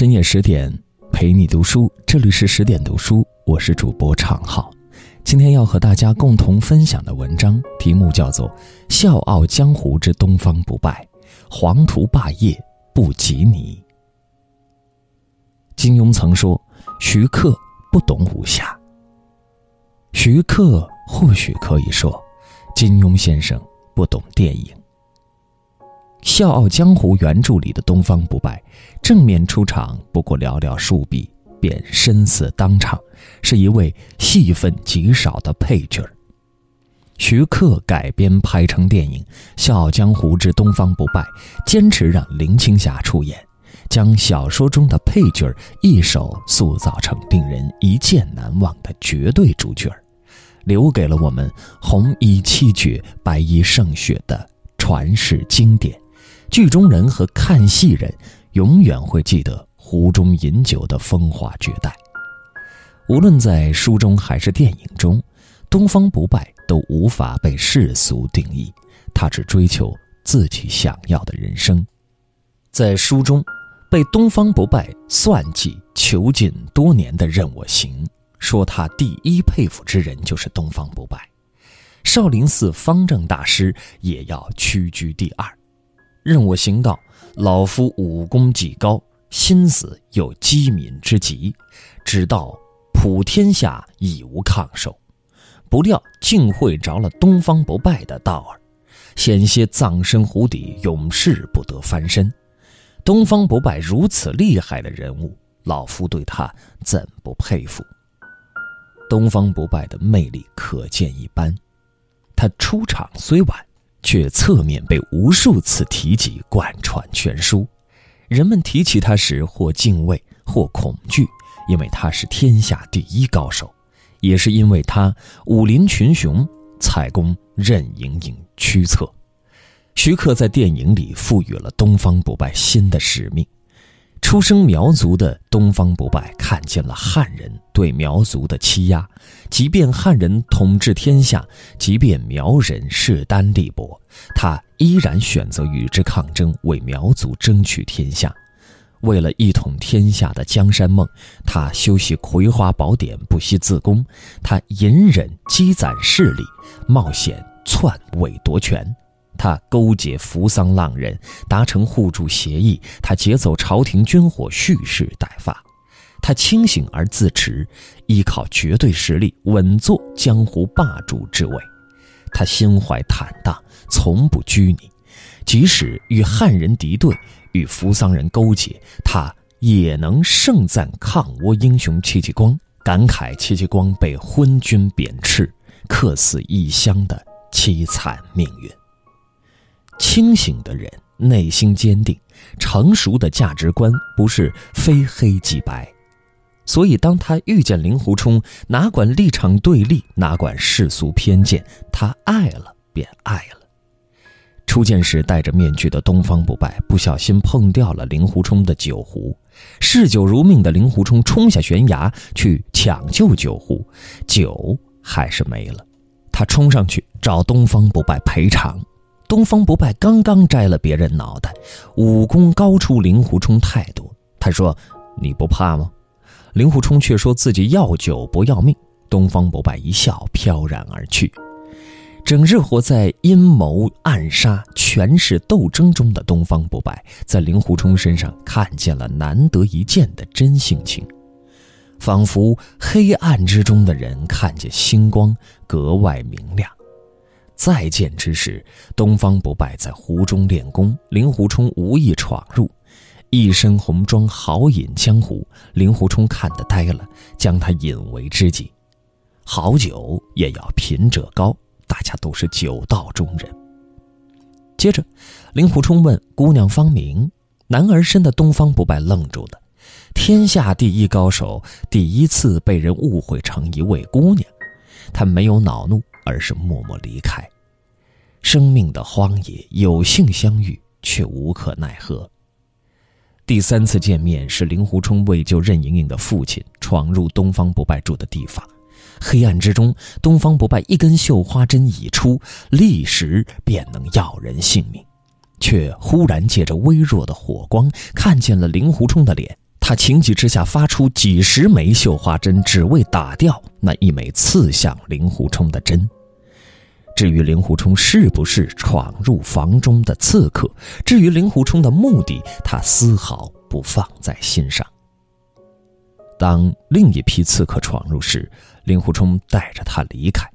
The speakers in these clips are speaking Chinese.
深夜十点，陪你读书。这里是十点读书，我是主播常浩。今天要和大家共同分享的文章题目叫做《笑傲江湖之东方不败》，黄图霸业不及你。金庸曾说：“徐克不懂武侠。”徐克或许可以说，金庸先生不懂电影。《笑傲江湖》原著里的东方不败，正面出场不过寥寥数笔，便身死当场，是一位戏份极少的配角徐克改编拍成电影《笑傲江湖之东方不败》，坚持让林青霞出演，将小说中的配角一手塑造成令人一见难忘的绝对主角留给了我们红衣七绝、白衣胜雪的传世经典。剧中人和看戏人永远会记得湖中饮酒的风华绝代。无论在书中还是电影中，东方不败都无法被世俗定义，他只追求自己想要的人生。在书中，被东方不败算计囚禁多年的任我行说，他第一佩服之人就是东方不败，少林寺方正大师也要屈居第二。任我行道，老夫武功极高，心思又机敏之极，只道普天下已无抗手。不料竟会着了东方不败的道儿，险些葬身湖底，永世不得翻身。东方不败如此厉害的人物，老夫对他怎不佩服？东方不败的魅力可见一斑，他出场虽晚。却侧面被无数次提及、贯穿全书。人们提起他时，或敬畏，或恐惧，因为他是天下第一高手，也是因为他武林群雄，蔡公任盈盈驱策。徐克在电影里赋予了东方不败新的使命。出生苗族的东方不败看见了汉人对苗族的欺压，即便汉人统治天下，即便苗人势单力薄，他依然选择与之抗争，为苗族争取天下。为了一统天下的江山梦，他修习葵花宝典，不惜自宫。他隐忍积攒势力，冒险篡位夺权。他勾结扶桑浪人，达成互助协议；他劫走朝廷军火，蓄势待发；他清醒而自持，依靠绝对实力稳坐江湖霸主之位；他心怀坦荡，从不拘泥，即使与汉人敌对，与扶桑人勾结，他也能盛赞抗倭英雄戚继光，感慨戚继光被昏君贬斥，客死异乡的凄惨命运。清醒的人内心坚定，成熟的价值观不是非黑即白，所以当他遇见令狐冲，哪管立场对立，哪管世俗偏见，他爱了便爱了。初见时戴着面具的东方不败不小心碰掉了令狐冲的酒壶，嗜酒如命的令狐冲冲下悬崖去抢救酒壶，酒还是没了，他冲上去找东方不败赔偿。东方不败刚刚摘了别人脑袋，武功高出令狐冲太多。他说：“你不怕吗？”令狐冲却说自己要酒不要命。东方不败一笑，飘然而去。整日活在阴谋暗杀、权势斗争中的东方不败，在令狐冲身上看见了难得一见的真性情，仿佛黑暗之中的人看见星光，格外明亮。再见之时，东方不败在湖中练功，令狐冲无意闯入，一身红装，豪饮江湖。令狐冲看得呆了，将他引为知己。好酒也要品者高，大家都是酒道中人。接着，令狐冲问姑娘芳名，男儿身的东方不败愣住了。天下第一高手，第一次被人误会成一位姑娘，他没有恼怒。而是默默离开。生命的荒野，有幸相遇，却无可奈何。第三次见面是令狐冲为救任盈盈的父亲，闯入东方不败住的地方。黑暗之中，东方不败一根绣花针已出，立时便能要人性命，却忽然借着微弱的火光看见了令狐冲的脸，他情急之下发出几十枚绣花针，只为打掉那一枚刺向令狐冲的针。至于令狐冲是不是闯入房中的刺客，至于令狐冲的目的，他丝毫不放在心上。当另一批刺客闯入时，令狐冲带着他离开，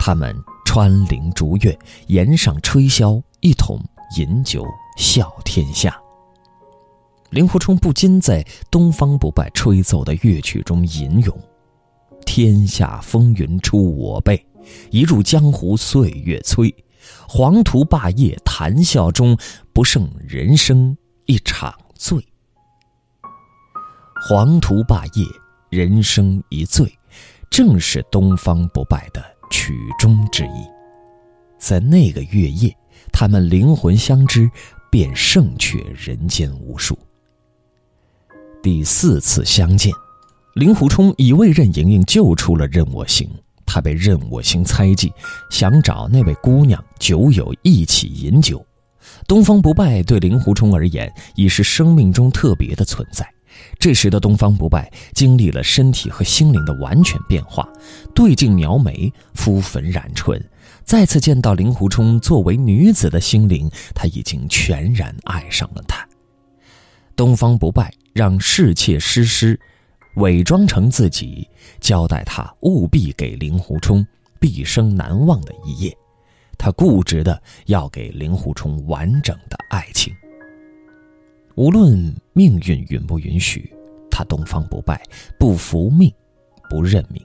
他们穿林逐月，檐上吹箫，一同饮酒笑天下。令狐冲不禁在东方不败吹奏的乐曲中吟咏：“天下风云出我辈，一入江湖岁月催。黄图霸业谈笑中，不胜人生一场醉。黄图霸业，人生一醉，正是东方不败的曲中之意。在那个月夜，他们灵魂相知，便胜却人间无数。”第四次相见，令狐冲已为任盈盈救出了任我行。他被任我行猜忌，想找那位姑娘酒友一起饮酒。东方不败对令狐冲而言已是生命中特别的存在。这时的东方不败经历了身体和心灵的完全变化，对镜描眉，敷粉染唇，再次见到令狐冲作为女子的心灵，他已经全然爱上了他。东方不败。让侍妾诗诗伪装成自己，交代他务必给令狐冲毕生难忘的一夜。他固执的要给令狐冲完整的爱情。无论命运允不允许，他东方不败不服命，不认命。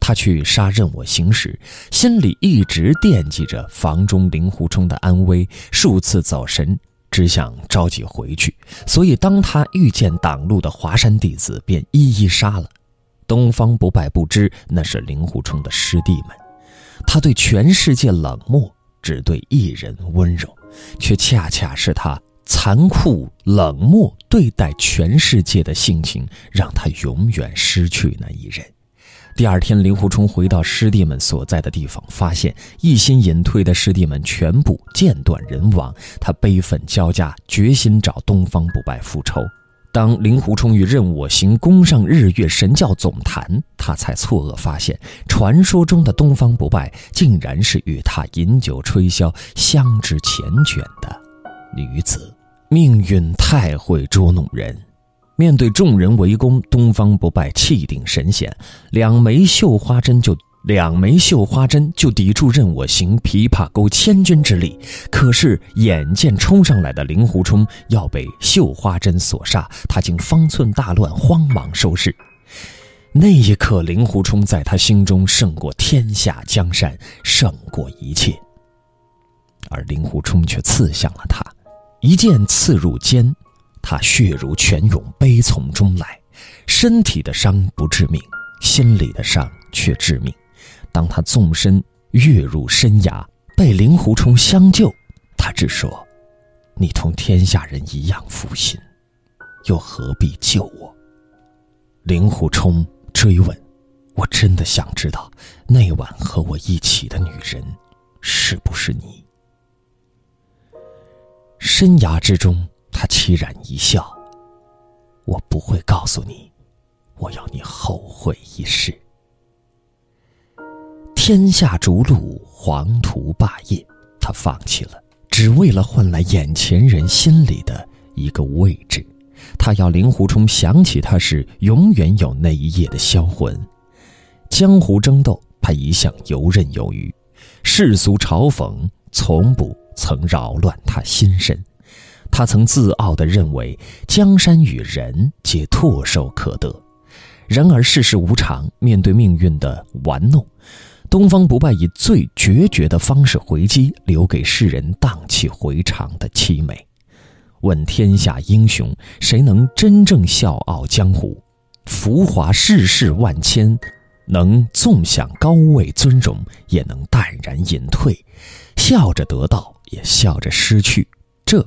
他去杀任我行时，心里一直惦记着房中令狐冲的安危，数次走神。只想着急回去，所以当他遇见挡路的华山弟子，便一一杀了。东方不败不知那是令狐冲的师弟们，他对全世界冷漠，只对一人温柔，却恰恰是他残酷冷漠对待全世界的性情，让他永远失去那一人。第二天，令狐冲回到师弟们所在的地方，发现一心隐退的师弟们全部剑断人亡。他悲愤交加，决心找东方不败复仇。当令狐冲与任我行攻上日月神教总坛，他才错愕发现，传说中的东方不败竟然是与他饮酒吹箫、相知缱绻的女子。命运太会捉弄人。面对众人围攻，东方不败气定神闲，两枚绣花针就两枚绣花针就抵住任我行琵琶钩千钧之力。可是眼见冲上来的令狐冲要被绣花针所杀，他竟方寸大乱，慌忙收势。那一刻，令狐冲在他心中胜过天下江山，胜过一切。而令狐冲却刺向了他，一剑刺入肩。他血如泉涌，悲从中来，身体的伤不致命，心里的伤却致命。当他纵身跃入深崖，被令狐冲相救，他只说：“你同天下人一样负心，又何必救我？”令狐冲追问：“我真的想知道，那晚和我一起的女人，是不是你？”深崖之中。他凄然一笑：“我不会告诉你，我要你后悔一世。天下逐鹿，黄图霸业，他放弃了，只为了换来眼前人心里的一个位置。他要令狐冲想起他时，永远有那一夜的销魂。江湖争斗，他一向游刃有余；世俗嘲讽，从不曾扰乱他心神。”他曾自傲地认为，江山与人皆唾手可得。然而世事无常，面对命运的玩弄，东方不败以最决绝的方式回击，留给世人荡气回肠的凄美。问天下英雄，谁能真正笑傲江湖？浮华世事万千，能纵享高位尊荣，也能淡然隐退，笑着得到，也笑着失去。这。